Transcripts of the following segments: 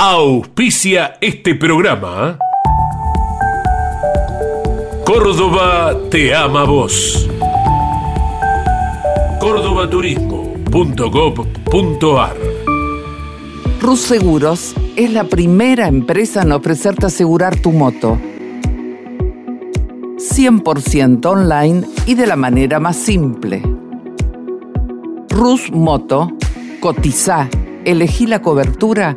auspicia este programa. Córdoba te ama vos. cordobaturismo.gov.ar Rus Seguros es la primera empresa en ofrecerte asegurar tu moto. 100% online y de la manera más simple. Rus Moto, cotiza, elegí la cobertura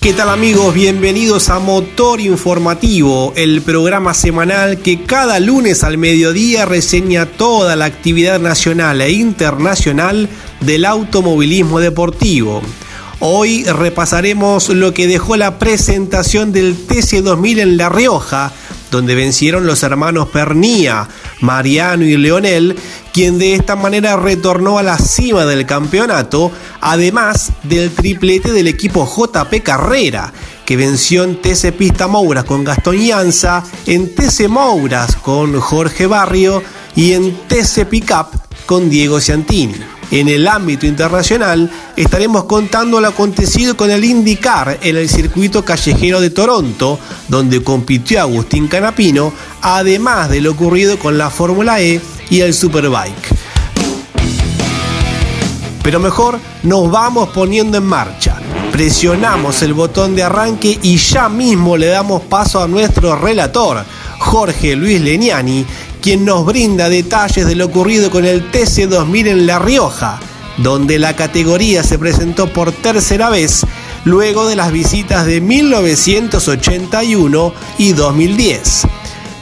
¿Qué tal amigos? Bienvenidos a Motor Informativo, el programa semanal que cada lunes al mediodía reseña toda la actividad nacional e internacional del automovilismo deportivo. Hoy repasaremos lo que dejó la presentación del TC2000 en La Rioja, donde vencieron los hermanos Pernía, Mariano y Leonel, quien de esta manera retornó a la cima del campeonato, además del triplete del equipo JP Carrera, que venció en TC Pista Mouras con Gastón Llanza, en TC Mouras con Jorge Barrio y en TC Pickup con Diego Ciantini. En el ámbito internacional estaremos contando lo acontecido con el IndyCar en el circuito callejero de Toronto, donde compitió Agustín Canapino, además de lo ocurrido con la Fórmula E y el Superbike. Pero mejor nos vamos poniendo en marcha. Presionamos el botón de arranque y ya mismo le damos paso a nuestro relator, Jorge Luis Leniani, quien nos brinda detalles de lo ocurrido con el TC2000 en La Rioja, donde la categoría se presentó por tercera vez luego de las visitas de 1981 y 2010.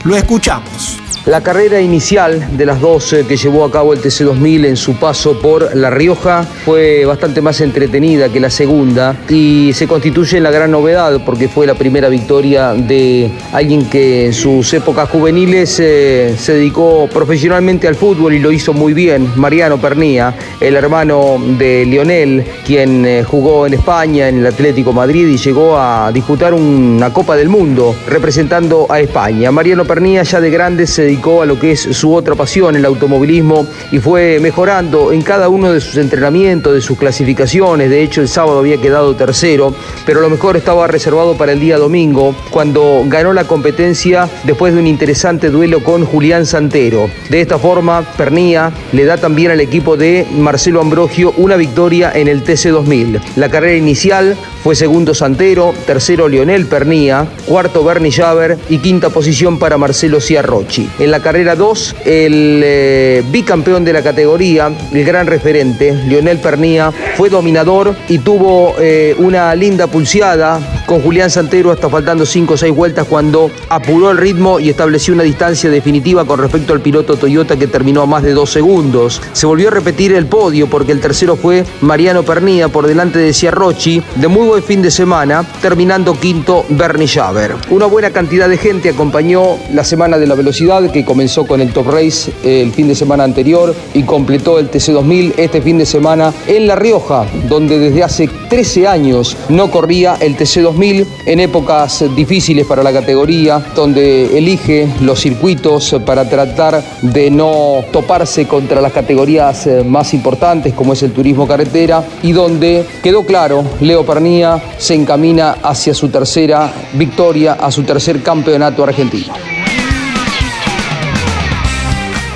Lo escuchamos. La carrera inicial de las dos que llevó a cabo el TC2000 en su paso por La Rioja fue bastante más entretenida que la segunda y se constituye en la gran novedad porque fue la primera victoria de alguien que en sus épocas juveniles eh, se dedicó profesionalmente al fútbol y lo hizo muy bien, Mariano Pernía, el hermano de Lionel, quien eh, jugó en España, en el Atlético Madrid y llegó a disputar una Copa del Mundo representando a España. Mariano Pernía ya de grande se dedicó a lo que es su otra pasión, el automovilismo, y fue mejorando en cada uno de sus entrenamientos, de sus clasificaciones. De hecho, el sábado había quedado tercero, pero lo mejor estaba reservado para el día domingo, cuando ganó la competencia después de un interesante duelo con Julián Santero. De esta forma, Pernía le da también al equipo de Marcelo Ambrogio una victoria en el TC2000. La carrera inicial fue segundo Santero, tercero Lionel Pernía, cuarto Bernie Javer y quinta posición para Marcelo Ciarrochi. En la carrera 2, el eh, bicampeón de la categoría, el gran referente, Lionel Pernía, fue dominador y tuvo eh, una linda pulseada con Julián Santero hasta faltando 5 o 6 vueltas cuando apuró el ritmo y estableció una distancia definitiva con respecto al piloto Toyota que terminó a más de 2 segundos. Se volvió a repetir el podio porque el tercero fue Mariano Pernía por delante de Ciarrochi, de muy buen fin de semana, terminando quinto Bernie Javer. Una buena cantidad de gente acompañó la semana de la velocidad que comenzó con el Top Race el fin de semana anterior y completó el TC2000 este fin de semana en La Rioja, donde desde hace 13 años no corría el TC2000 en épocas difíciles para la categoría, donde elige los circuitos para tratar de no toparse contra las categorías eh, más importantes como es el turismo carretera y donde quedó claro, Leo Pernía se encamina hacia su tercera victoria, a su tercer campeonato argentino.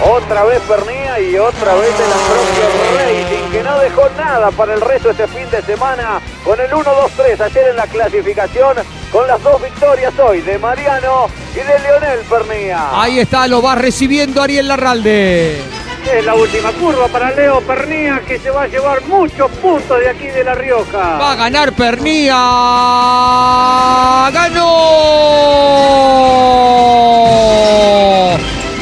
Otra vez Pernía y otra vez el Ambrosio no dejó nada para el resto este fin de semana con el 1-2-3 ayer en la clasificación con las dos victorias hoy de Mariano y de Leonel Pernía. Ahí está, lo va recibiendo Ariel Larralde. Es la última curva para Leo Pernía que se va a llevar muchos puntos de aquí de La Rioja. Va a ganar Pernía. ¡Ganó!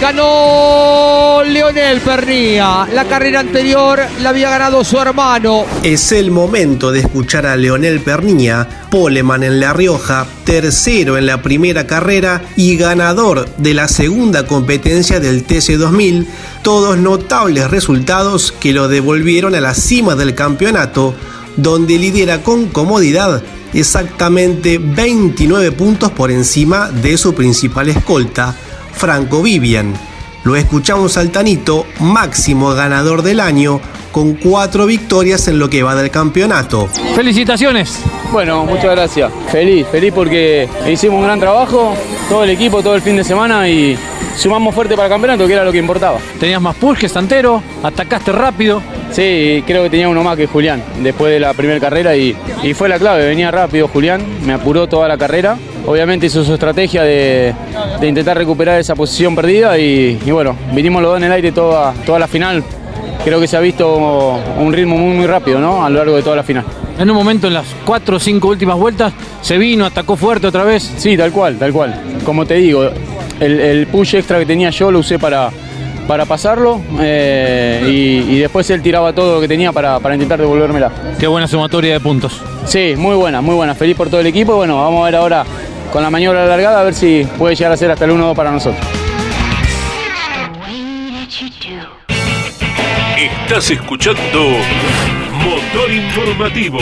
Ganó Leonel Pernía. La carrera anterior la había ganado su hermano. Es el momento de escuchar a Leonel Pernía, poleman en La Rioja, tercero en la primera carrera y ganador de la segunda competencia del TC2000, todos notables resultados que lo devolvieron a la cima del campeonato, donde lidera con comodidad exactamente 29 puntos por encima de su principal escolta, Franco Vivian. Lo escuchamos al Tanito, máximo ganador del año, con cuatro victorias en lo que va del campeonato. Felicitaciones. Bueno, muchas gracias. Feliz, feliz porque hicimos un gran trabajo, todo el equipo, todo el fin de semana y sumamos fuerte para el campeonato, que era lo que importaba. Tenías más push que Santero, atacaste rápido. Sí, creo que tenía uno más que Julián después de la primera carrera y, y fue la clave, venía rápido Julián, me apuró toda la carrera obviamente hizo su estrategia de, intentar recuperar esa posición perdida y, bueno, vinimos los dos en el aire toda, toda la final. Creo que se ha visto un ritmo muy, muy rápido ¿no? a lo largo de toda la final. En un momento, en las cuatro o cinco últimas vueltas, se vino, atacó fuerte otra vez. Sí, tal cual, tal cual. Como te digo, el, push extra que tenía yo lo usé para, para pasarlo eh, y, después él tiraba todo lo que tenía para, para intentar devolvérmela. Qué buena sumatoria de puntos. Sí, muy buena, muy buena. Feliz por todo el equipo. Bueno, vamos a ver ahora con la maniobra alargada a ver si puede llegar a ser hasta el 1-2 para nosotros. Estás escuchando Motor Informativo.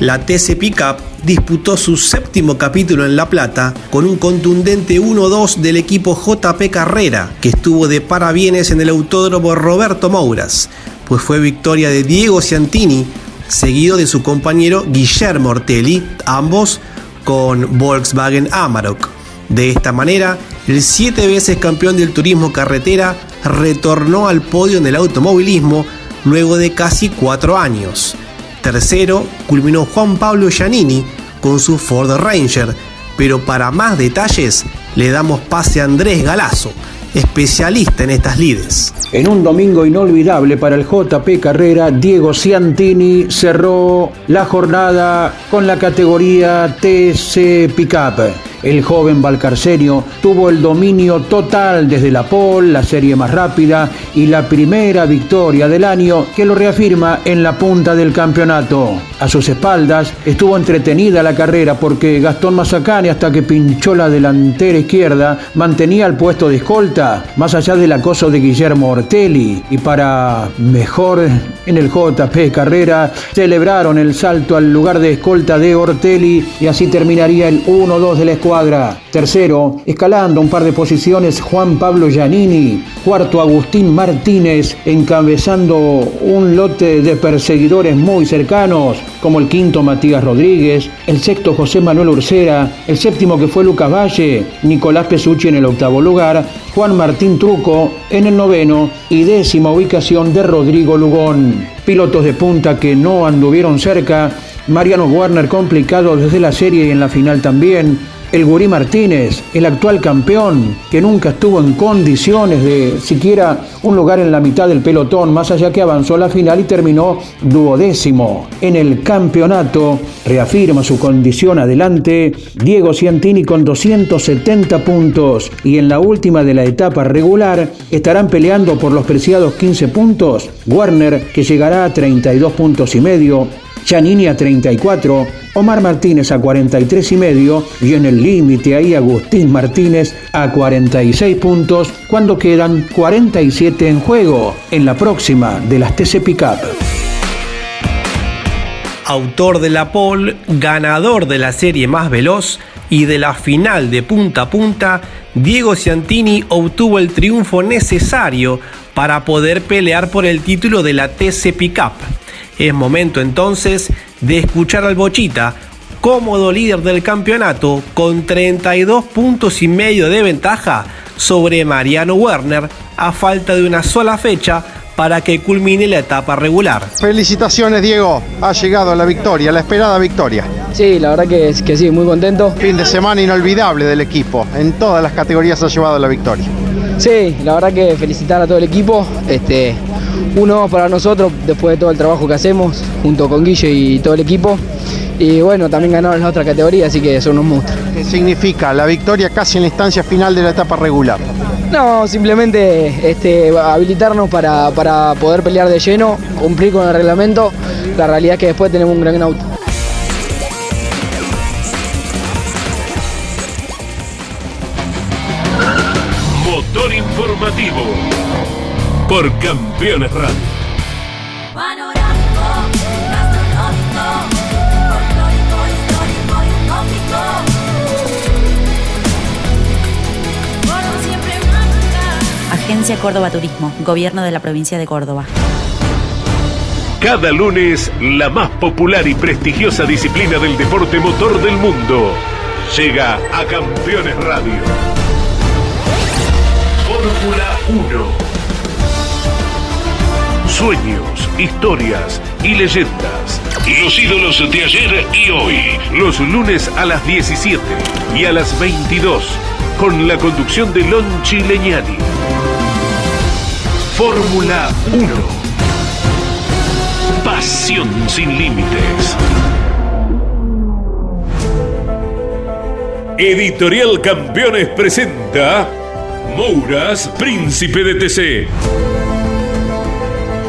La TC Pickup disputó su séptimo capítulo en La Plata con un contundente 1-2 del equipo JP Carrera, que estuvo de parabienes en el autódromo Roberto Mouras, pues fue victoria de Diego Ciantini seguido de su compañero Guillermo Ortelli, ambos con Volkswagen Amarok. De esta manera, el siete veces campeón del turismo carretera retornó al podio en el automovilismo luego de casi cuatro años. Tercero, culminó Juan Pablo Giannini con su Ford Ranger, pero para más detalles le damos pase a Andrés Galazo, especialista en estas lides. En un domingo inolvidable para el JP Carrera, Diego Ciantini cerró la jornada con la categoría TC Pickup. El joven Valcarcenio tuvo el dominio total desde la pole, la serie más rápida y la primera victoria del año que lo reafirma en la punta del campeonato. A sus espaldas estuvo entretenida la carrera porque Gastón Mazacane hasta que pinchó la delantera izquierda mantenía el puesto de escolta más allá del acoso de Guillermo Ortelli y para mejor en el JP Carrera celebraron el salto al lugar de escolta de Ortelli y así terminaría el 1-2 de la escuadra Tercero, escalando un par de posiciones Juan Pablo Giannini. Cuarto, Agustín Martínez, encabezando un lote de perseguidores muy cercanos, como el quinto Matías Rodríguez, el sexto José Manuel Ursera, el séptimo que fue Lucas Valle, Nicolás Pesucci en el octavo lugar, Juan Martín Truco en el noveno. Y décima ubicación de Rodrigo Lugón. Pilotos de punta que no anduvieron cerca, Mariano Warner complicado desde la serie y en la final también, el Gurí Martínez, el actual campeón, que nunca estuvo en condiciones de siquiera un lugar en la mitad del pelotón, más allá que avanzó a la final y terminó duodécimo. En el campeonato reafirma su condición adelante Diego Ciantini con 270 puntos y en la última de la etapa regular estarán peleando por los preciados 15 puntos. Warner que llegará a 32 puntos y medio, Chanini a 34, Omar Martínez a 43 y medio y en el límite ahí Agustín Martínez a 46 puntos cuando quedan 47 en juego en la próxima de las TC Pickup. Autor de la pole, ganador de la serie más veloz y de la final de punta a punta, Diego Ciantini obtuvo el triunfo necesario para poder pelear por el título de la TC Pickup es momento entonces de escuchar al Bochita, cómodo líder del campeonato, con 32 puntos y medio de ventaja, sobre Mariano Werner a falta de una sola fecha para que culmine la etapa regular. Felicitaciones Diego, ha llegado la victoria, la esperada victoria. Sí, la verdad que, que sí, muy contento. Fin de semana inolvidable del equipo, en todas las categorías ha llevado la victoria. Sí, la verdad que felicitar a todo el equipo, este, uno para nosotros después de todo el trabajo que hacemos junto con Guille y todo el equipo. Y bueno, también ganaron la otra categoría, así que son unos monstruos. ¿Qué significa la victoria casi en la instancia final de la etapa regular? No, simplemente este, habilitarnos para, para poder pelear de lleno, cumplir con el reglamento. La realidad es que después tenemos un gran auto. Por Campeones Radio. Agencia Córdoba Turismo, Gobierno de la Provincia de Córdoba. Cada lunes, la más popular y prestigiosa disciplina del deporte motor del mundo llega a Campeones Radio. Fórmula 1. Sueños, historias y leyendas. Los ídolos de ayer y hoy. Los lunes a las 17 y a las 22. Con la conducción de Lonchi Leñani. Fórmula 1. Pasión sin límites. Editorial Campeones presenta Mouras, Príncipe de TC.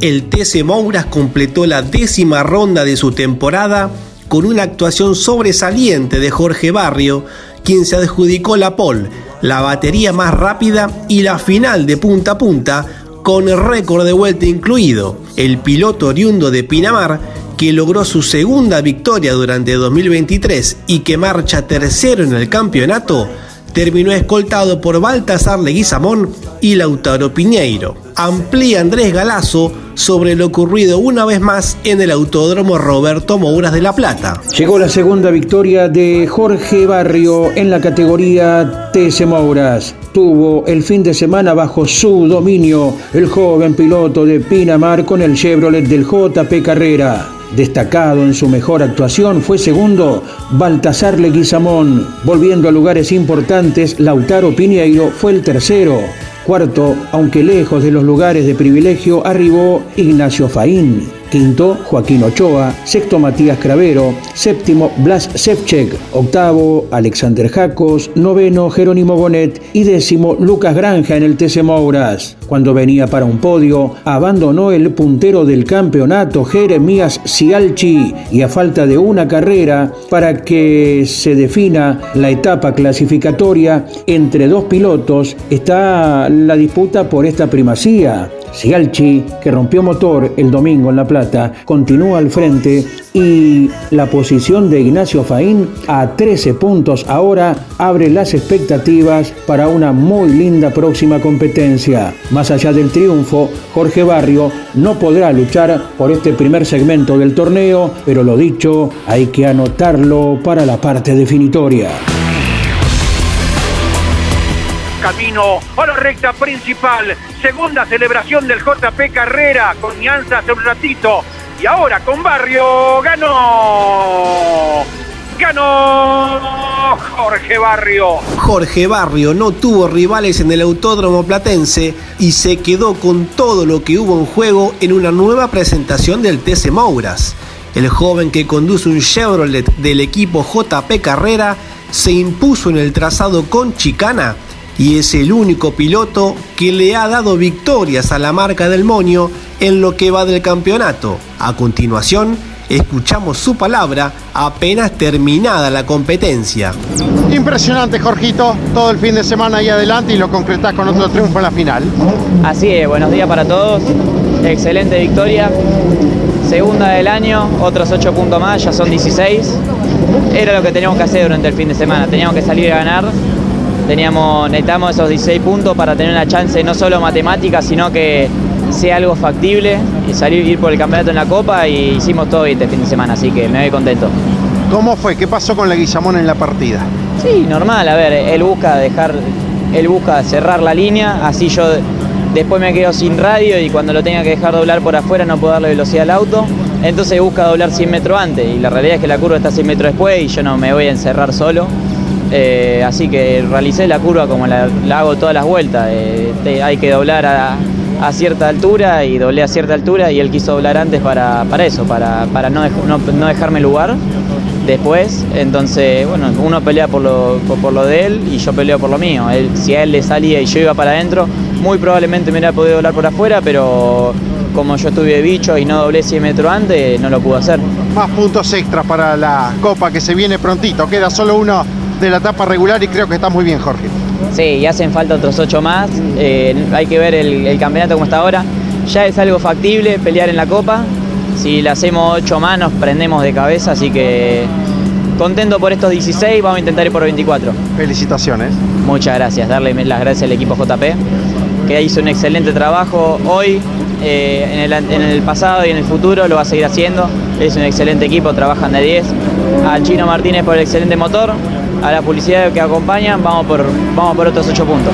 El TC Mouras completó la décima ronda de su temporada con una actuación sobresaliente de Jorge Barrio, quien se adjudicó la pole, la batería más rápida y la final de punta a punta con récord de vuelta incluido. El piloto oriundo de Pinamar, que logró su segunda victoria durante 2023 y que marcha tercero en el campeonato, terminó escoltado por Baltasar Leguizamón y Lautaro Piñeiro. Amplía Andrés Galazo sobre lo ocurrido una vez más en el Autódromo Roberto Mouras de La Plata. Llegó la segunda victoria de Jorge Barrio en la categoría TC Mouras. Tuvo el fin de semana bajo su dominio el joven piloto de Pinamar con el Chevrolet del JP Carrera. Destacado en su mejor actuación fue segundo Baltasar Leguizamón. Volviendo a lugares importantes, Lautaro Piñeiro fue el tercero. Cuarto, aunque lejos de los lugares de privilegio, arribó Ignacio Faín. Quinto, Joaquín Ochoa. Sexto, Matías Cravero. Séptimo, Blas Sevchek. Octavo, Alexander Jacos. Noveno, Jerónimo Bonet. Y décimo, Lucas Granja en el TC Mouras. Cuando venía para un podio, abandonó el puntero del campeonato, Jeremías Cialchi. Y a falta de una carrera para que se defina la etapa clasificatoria entre dos pilotos, está la disputa por esta primacía. Sialchi, que rompió motor el domingo en La Plata, continúa al frente y la posición de Ignacio Faín a 13 puntos ahora abre las expectativas para una muy linda próxima competencia. Más allá del triunfo, Jorge Barrio no podrá luchar por este primer segmento del torneo, pero lo dicho, hay que anotarlo para la parte definitoria camino a la recta principal. Segunda celebración del JP Carrera con Ñanza hace un ratito. Y ahora con Barrio ganó. Ganó Jorge Barrio. Jorge Barrio no tuvo rivales en el Autódromo Platense y se quedó con todo lo que hubo en juego en una nueva presentación del TC Mouras. El joven que conduce un Chevrolet del equipo JP Carrera se impuso en el trazado con chicana y es el único piloto que le ha dado victorias a la marca del Moño en lo que va del campeonato. A continuación, escuchamos su palabra apenas terminada la competencia. Impresionante, Jorgito, todo el fin de semana ahí adelante y lo concretás con otro triunfo en la final. Así es, buenos días para todos, excelente victoria, segunda del año, otros 8 puntos más, ya son 16. Era lo que teníamos que hacer durante el fin de semana, teníamos que salir a ganar teníamos, necesitamos esos 16 puntos para tener una chance no solo matemática, sino que sea algo factible y salir ir por el campeonato en la Copa y hicimos todo este fin de semana, así que me voy contento. ¿Cómo fue? ¿Qué pasó con Leguizamón en la partida? Sí, normal, a ver, él busca dejar, él busca cerrar la línea, así yo después me quedo sin radio y cuando lo tenga que dejar doblar por afuera no puedo darle velocidad al auto, entonces busca doblar 100 metros antes y la realidad es que la curva está 100 metros después y yo no me voy a encerrar solo eh, así que realicé la curva como la, hago todas las vueltas. Eh, hay que doblar a, cierta altura y doblé a cierta altura y él quiso doblar antes para, eso, para, no, no, dejarme lugar después. Entonces, bueno, uno pelea por lo, por, lo de él y yo peleo por lo mío. si a él le salía y yo iba para adentro, muy probablemente me hubiera podido doblar por afuera, pero como yo estuve bicho y no doblé 100 metros antes, no lo pude hacer. Más puntos extras para la Copa que se viene prontito. Queda solo uno de la etapa regular y creo que está muy bien, Jorge. Sí, y hacen falta otros ocho más. Eh, hay que ver el, campeonato como está ahora. Ya es algo factible pelear en la Copa. Si le hacemos ocho más nos prendemos de cabeza, así que contento por estos 16, vamos a intentar ir por 24. Felicitaciones. Muchas gracias, darle las gracias al equipo JP, que hizo un excelente trabajo hoy, eh, en, el, en, el, pasado y en el futuro lo va a seguir haciendo. Es un excelente equipo, trabajan de 10. Al Chino Martínez por el excelente motor, a la publicidad que acompañan, vamos por, vamos por otros 8 puntos.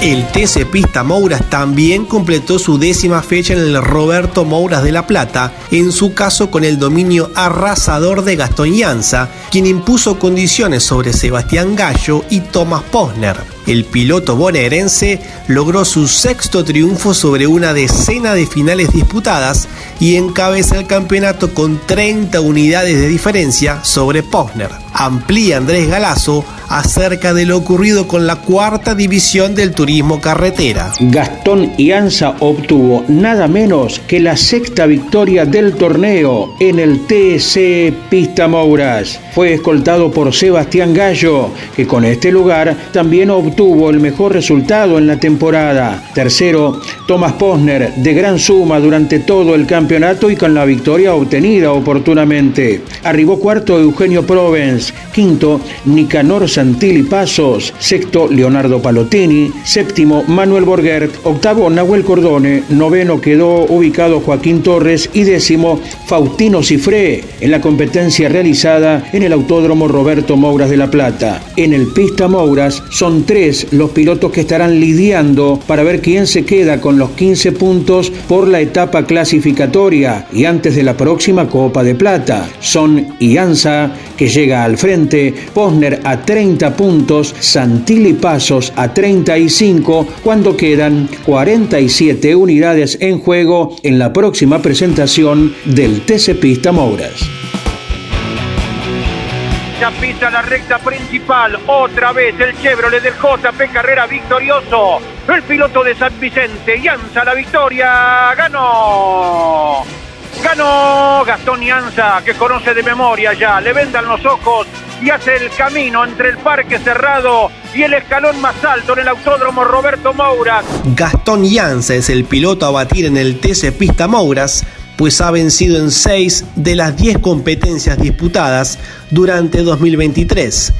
El TC Pista Mouras también completó su décima fecha en el Roberto Mouras de La Plata, en su caso con el dominio arrasador de Gastón Llanza, quien impuso condiciones sobre Sebastián Gallo y Thomas Posner el piloto bonaerense logró su sexto triunfo sobre una decena de finales disputadas y encabeza el campeonato con 30 unidades de diferencia sobre Posner. Amplía Andrés Galazo acerca de lo ocurrido con la cuarta división del turismo carretera. Gastón Ianza obtuvo nada menos que la sexta victoria del torneo en el TC Pista Mouras. Fue escoltado por Sebastián Gallo, que con este lugar también obtuvo tuvo el mejor resultado en la temporada. Tercero, Thomas Posner, de gran suma durante todo el campeonato y con la victoria obtenida oportunamente. Arribó cuarto Eugenio Provence, quinto Nicanor Santilli Pasos, sexto Leonardo Palotini, séptimo Manuel Borgert, octavo Nahuel Cordone, noveno quedó ubicado Joaquín Torres y décimo Faustino Cifré en la competencia realizada en el Autódromo Roberto Mouras de La Plata. En el Pista Mouras son tres los pilotos que estarán lidiando para ver quién se queda con los 15 puntos por la etapa clasificatoria y antes de la próxima Copa de Plata. Son Ianza, que llega al frente, Posner a 30 puntos, Santilli Pasos a 35, cuando quedan 47 unidades en juego en la próxima presentación del TC Pista Mouras. Ya pisa la recta principal. Otra vez el Chevrolet del JP Carrera victorioso. El piloto de San Vicente. Yanza la victoria. Ganó. Ganó Gastón Yanza, que conoce de memoria ya. Le vendan los ojos y hace el camino entre el parque cerrado y el escalón más alto en el autódromo Roberto Moura. Gastón Llanza es el piloto a batir en el TC Pista Mouras, pues ha vencido en 6 de las 10 competencias disputadas durante 2023.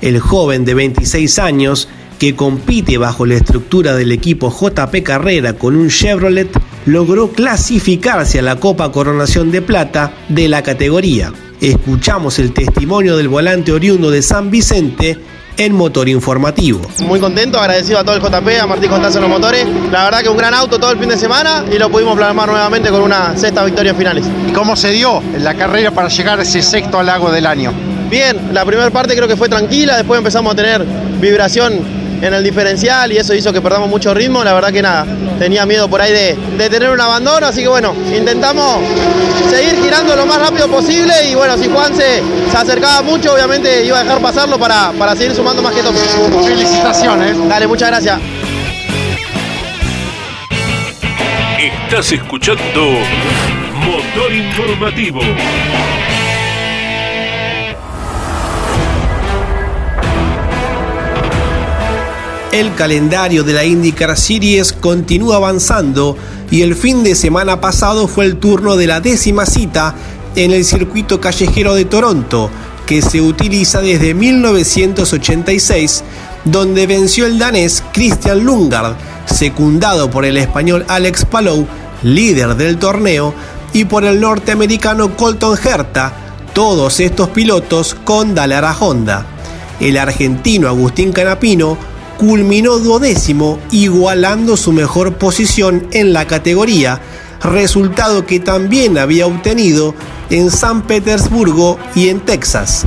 El joven de 26 años, que compite bajo la estructura del equipo JP Carrera con un Chevrolet, logró clasificarse a la Copa Coronación de Plata de la categoría. Escuchamos el testimonio del volante oriundo de San Vicente en Motor Informativo. Muy contento, agradecido a todo el JP, a Martín Constanza en los motores. La verdad que un gran auto todo el fin de semana y lo pudimos plasmar nuevamente con una sexta victoria en finales. ¿Cómo se dio la carrera para llegar a ese sexto halago del año? Bien, la primera parte creo que fue tranquila, después empezamos a tener vibración en el diferencial y eso hizo que perdamos mucho ritmo. La verdad que nada, tenía miedo por ahí de, de, tener un abandono, así que bueno, intentamos seguir girando lo más rápido posible y bueno, si Juan se, se acercaba mucho, obviamente iba a dejar pasarlo para, para seguir sumando más que. Felicitaciones. Dale, muchas gracias. Estás escuchando Motor Informativo. El calendario de la IndyCar Series continúa avanzando y el fin de semana pasado fue el turno de la décima cita en el circuito callejero de Toronto, que se utiliza desde 1986, donde venció el danés Christian Lungard, secundado por el español Alex Palou, líder del torneo, y por el norteamericano Colton Herta, todos estos pilotos con Dallara Honda. El argentino Agustín Canapino culminó duodécimo, igualando su mejor posición en la categoría, resultado que también había obtenido en San Petersburgo y en Texas.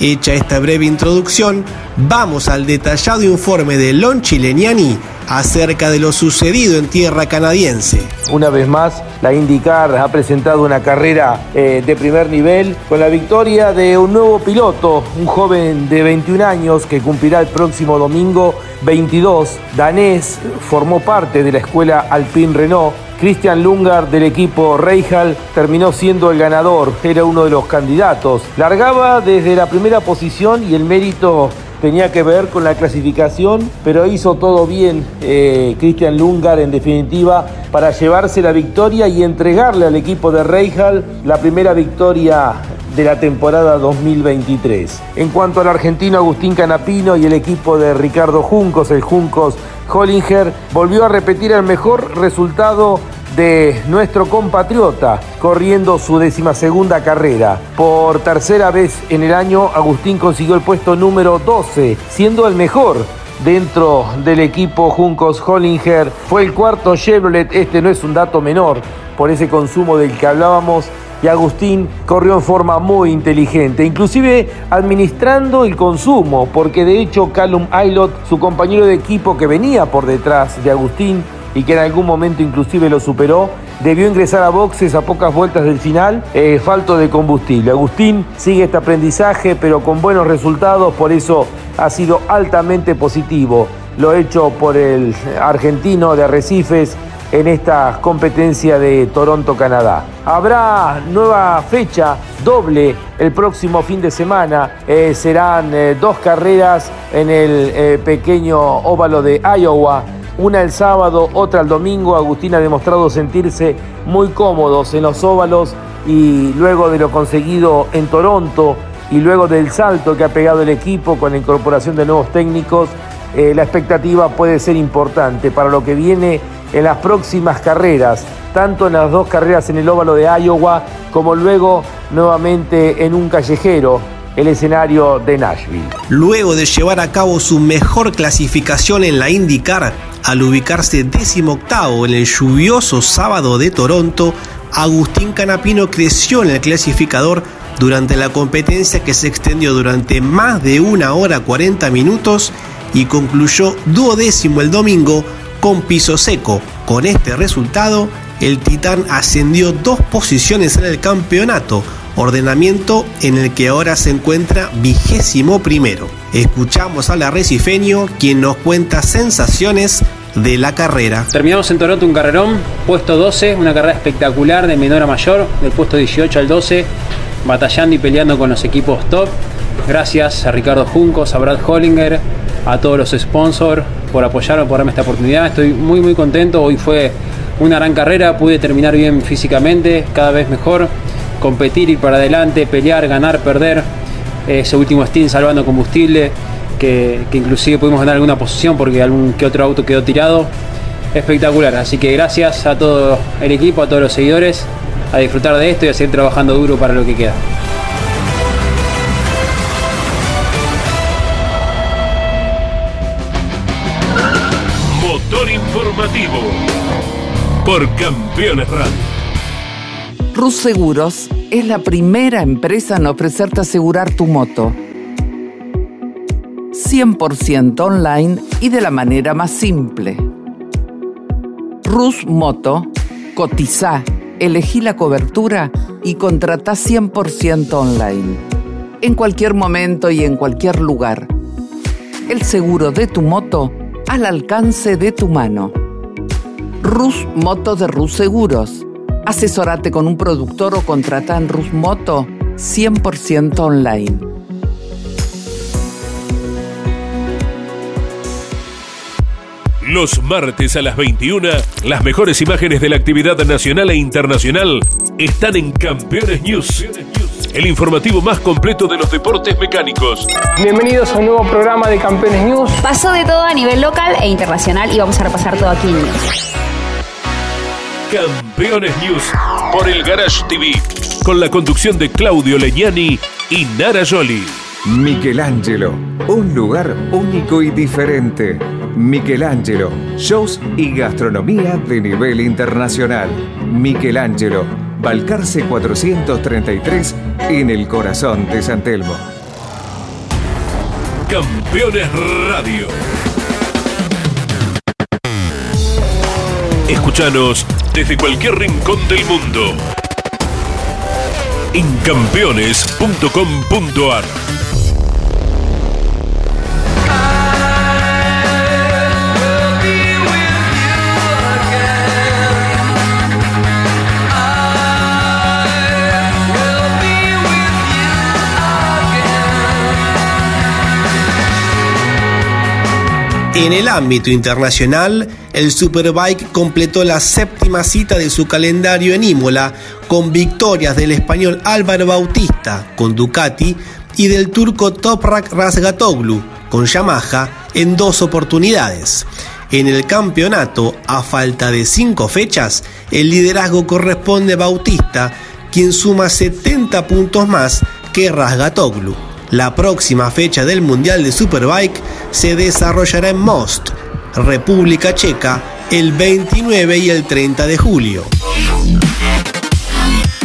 Hecha esta breve introducción, vamos al detallado informe de Lon Chileniani acerca de lo sucedido en tierra canadiense. Una vez más, la IndyCar ha presentado una carrera eh, de primer nivel con la victoria de un nuevo piloto, un joven de 21 años que cumplirá el próximo domingo 22, danés, formó parte de la escuela Alpine Renault Christian Lungar del equipo Reijal terminó siendo el ganador, era uno de los candidatos. Largaba desde la primera posición y el mérito tenía que ver con la clasificación, pero hizo todo bien eh, Christian Lungar en definitiva para llevarse la victoria y entregarle al equipo de Reijal la primera victoria de la temporada 2023. En cuanto al argentino Agustín Canapino y el equipo de Ricardo Juncos, el Juncos Hollinger, volvió a repetir el mejor resultado de nuestro compatriota, corriendo su decimasegunda carrera. Por tercera vez en el año, Agustín consiguió el puesto número 12, siendo el mejor dentro del equipo Juncos Hollinger. Fue el cuarto Chevrolet, este no es un dato menor por ese consumo del que hablábamos y Agustín corrió en forma muy inteligente, inclusive administrando el consumo, porque de hecho Callum Aylot, su compañero de equipo que venía por detrás de Agustín y que en algún momento inclusive lo superó, debió ingresar a boxes a pocas vueltas del final, eh, falto de combustible. Agustín sigue este aprendizaje, pero con buenos resultados, por eso ha sido altamente positivo lo hecho por el argentino de Arrecifes en esta competencia de Toronto, Canadá. Habrá nueva fecha doble el próximo fin de semana. Eh, serán eh, dos carreras en el eh, pequeño óvalo de Iowa. Una el sábado, otra el domingo. Agustín ha demostrado sentirse muy cómodos en los óvalos y luego de lo conseguido en Toronto y luego del salto que ha pegado el equipo con la incorporación de nuevos técnicos, la expectativa puede ser importante para lo que viene en las próximas carreras, tanto en las dos carreras en el óvalo de Iowa como luego nuevamente en un callejero, el escenario de Nashville. Luego de llevar a cabo su mejor clasificación en la IndyCar, al ubicarse décimo octavo en el lluvioso sábado de Toronto, Agustín Canapino creció en el clasificador durante la competencia que se extendió durante más de una hora 40 minutos y concluyó duodécimo el domingo con piso seco. Con este resultado, el Titán ascendió dos posiciones en el campeonato, ordenamiento en el que ahora se encuentra vigésimo primero. Escuchamos al arrecifeño quien nos cuenta sensaciones de la carrera. Terminamos en Toronto un carrerón, puesto 12, una carrera espectacular de menor a mayor, del puesto 18 al 12. batallando y peleando con los equipos top. Gracias a Ricardo Juncos, a Brad Hollinger, a todos los sponsors por apoyarme, por darme esta oportunidad. Estoy muy muy contento. Hoy fue una gran carrera, pude terminar bien físicamente, cada vez mejor, competir, ir para adelante, pelear, ganar, perder. Ese último stint salvando combustible, que, que inclusive pudimos ganar alguna posición porque algún que otro auto quedó tirado. Espectacular, así que gracias a todo el equipo, a todos los seguidores, a disfrutar de esto y a seguir trabajando duro para lo que queda. Por Campeones Radio. Rus Seguros es la primera empresa en ofrecerte asegurar tu moto. 100% online y de la manera más simple. Rus Moto, cotiza, elegí la cobertura y contrata 100% online. En cualquier momento y en cualquier lugar. El seguro de tu moto al alcance de tu mano. Rus Moto de Rus Seguros. Asesórate con un productor o contrata en Rus Moto 100% online. Los martes a las 21, las mejores imágenes de la actividad nacional e internacional están en Campeones News. El informativo más completo de los deportes mecánicos. Bienvenidos a un nuevo programa de Campeones News. Pasó de todo a nivel local e internacional y vamos a repasar todo aquí en News. Campeones News por el Garage TV, con la conducción de Claudio Legnani y Nara Joli. Michelangelo, un lugar único y diferente. Michelangelo, shows y gastronomía de nivel internacional. Michelangelo, Balcarce 433 en el corazón de San Telmo. Campeones Radio. Escúchanos desde cualquier rincón del mundo. En campeones.com.ar En el ámbito internacional, el Superbike completó la séptima cita de su calendario en Imola con victorias del español Álvaro Bautista con Ducati y del turco Toprak Razgatoglu con Yamaha en dos oportunidades. En el campeonato, a falta de cinco fechas, el liderazgo corresponde a Bautista, quien suma 70 puntos más que Razgatoglu. La próxima fecha del Mundial de Superbike se desarrollará en Most, República Checa, el 29 y el 30 de julio.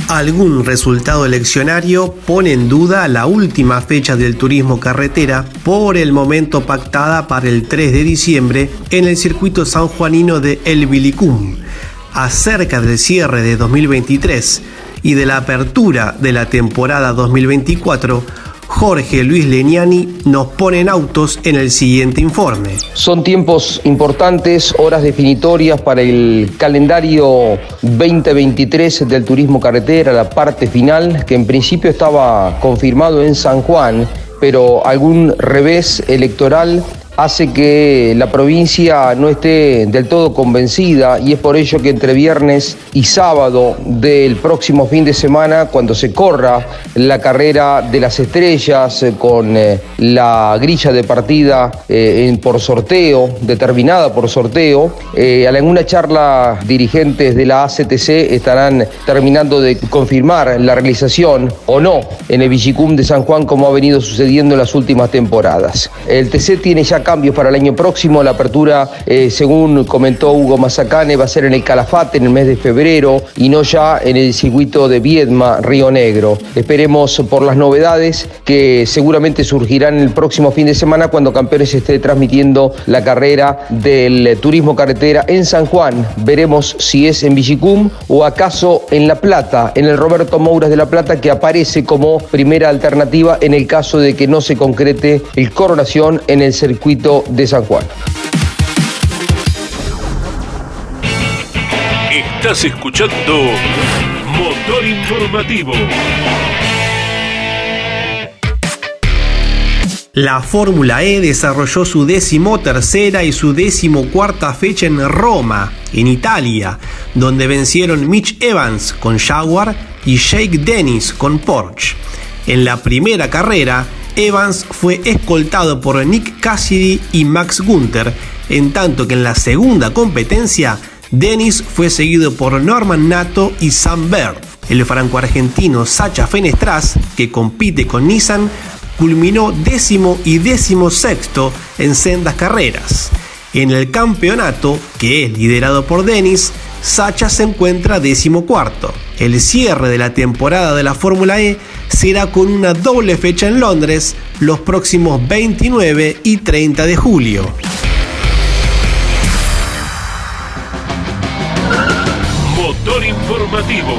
Algún resultado eleccionario pone en duda la última fecha del turismo carretera, por el momento pactada para el 3 de diciembre en el circuito sanjuanino de El Vilicum. Acerca del cierre de 2023 y de la apertura de la temporada 2024, Jorge Luis Leniani nos pone en autos en el siguiente informe. Son tiempos importantes, horas definitorias para el calendario 2023 del turismo carretera, la parte final, que en principio estaba confirmado en San Juan, pero algún revés electoral hace que la provincia no esté del todo convencida y es por ello que entre viernes y sábado del próximo fin de semana, cuando se corra la carrera de las estrellas eh, con eh, la grilla de partida eh, por sorteo, determinada por sorteo, a alguna charla dirigentes de la ACTC estarán terminando de confirmar la realización o no en el Villicum de San Juan como ha venido sucediendo en las últimas temporadas. El TC tiene ya cambios para el año próximo. La apertura, eh, según comentó Hugo Mazacane, va a ser en el Calafate en el mes de febrero y no ya en el circuito de Viedma, Río Negro. Esperemos por las novedades que seguramente surgirán el próximo fin de semana cuando Campeones esté transmitiendo la carrera del turismo carretera en San Juan. Veremos si es en Villicum o acaso en La Plata, en el Roberto Mouras de La Plata, que aparece como primera alternativa en el caso de que no se concrete el coronación en el circuito de San Juan. Estás escuchando Motor Informativo. La Fórmula E desarrolló su decimotercera y su decimocuarta fecha en Roma, en Italia, donde vencieron Mitch Evans con Jaguar y Jake Dennis con Porsche. En la primera carrera, Evans fue escoltado por Nick Cassidy y Max Gunther, en tanto que en la segunda competencia, Dennis fue seguido por Norman Nato y Sam Bird. El franco-argentino Sacha Fenestras, que compite con Nissan, culminó décimo y décimo sexto en sendas carreras. En el campeonato, que es liderado por Dennis, Sacha se encuentra décimo cuarto. El cierre de la temporada de la Fórmula E será con una doble fecha en Londres los próximos 29 y 30 de julio. Motor informativo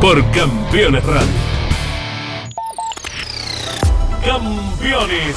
por Campeones Radio. Campeones,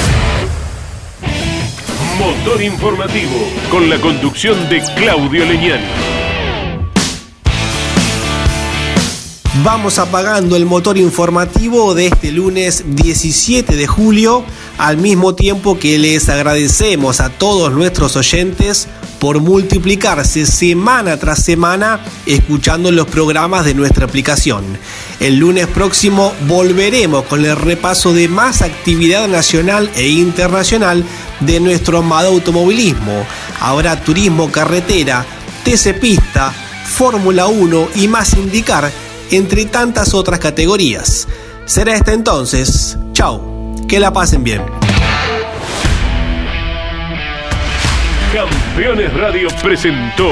Motor informativo con la conducción de Claudio Leñani. Vamos apagando el motor informativo de este lunes 17 de julio, al mismo tiempo que les agradecemos a todos nuestros oyentes por multiplicarse semana tras semana escuchando los programas de nuestra aplicación. El lunes próximo volveremos con el repaso de más actividad nacional e internacional de nuestro amado automovilismo. Habrá turismo carretera, TC Pista, Fórmula 1 y más indicar entre tantas otras categorías. Será hasta entonces. Chao. Que la pasen bien. Campeones Radio presentó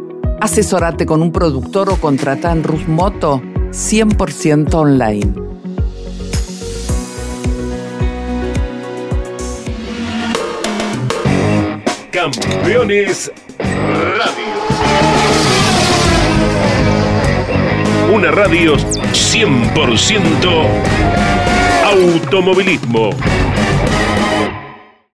Asesorate con un productor o contrata en Rus Moto 100% online. Campeones Radio. Una radio 100% automovilismo.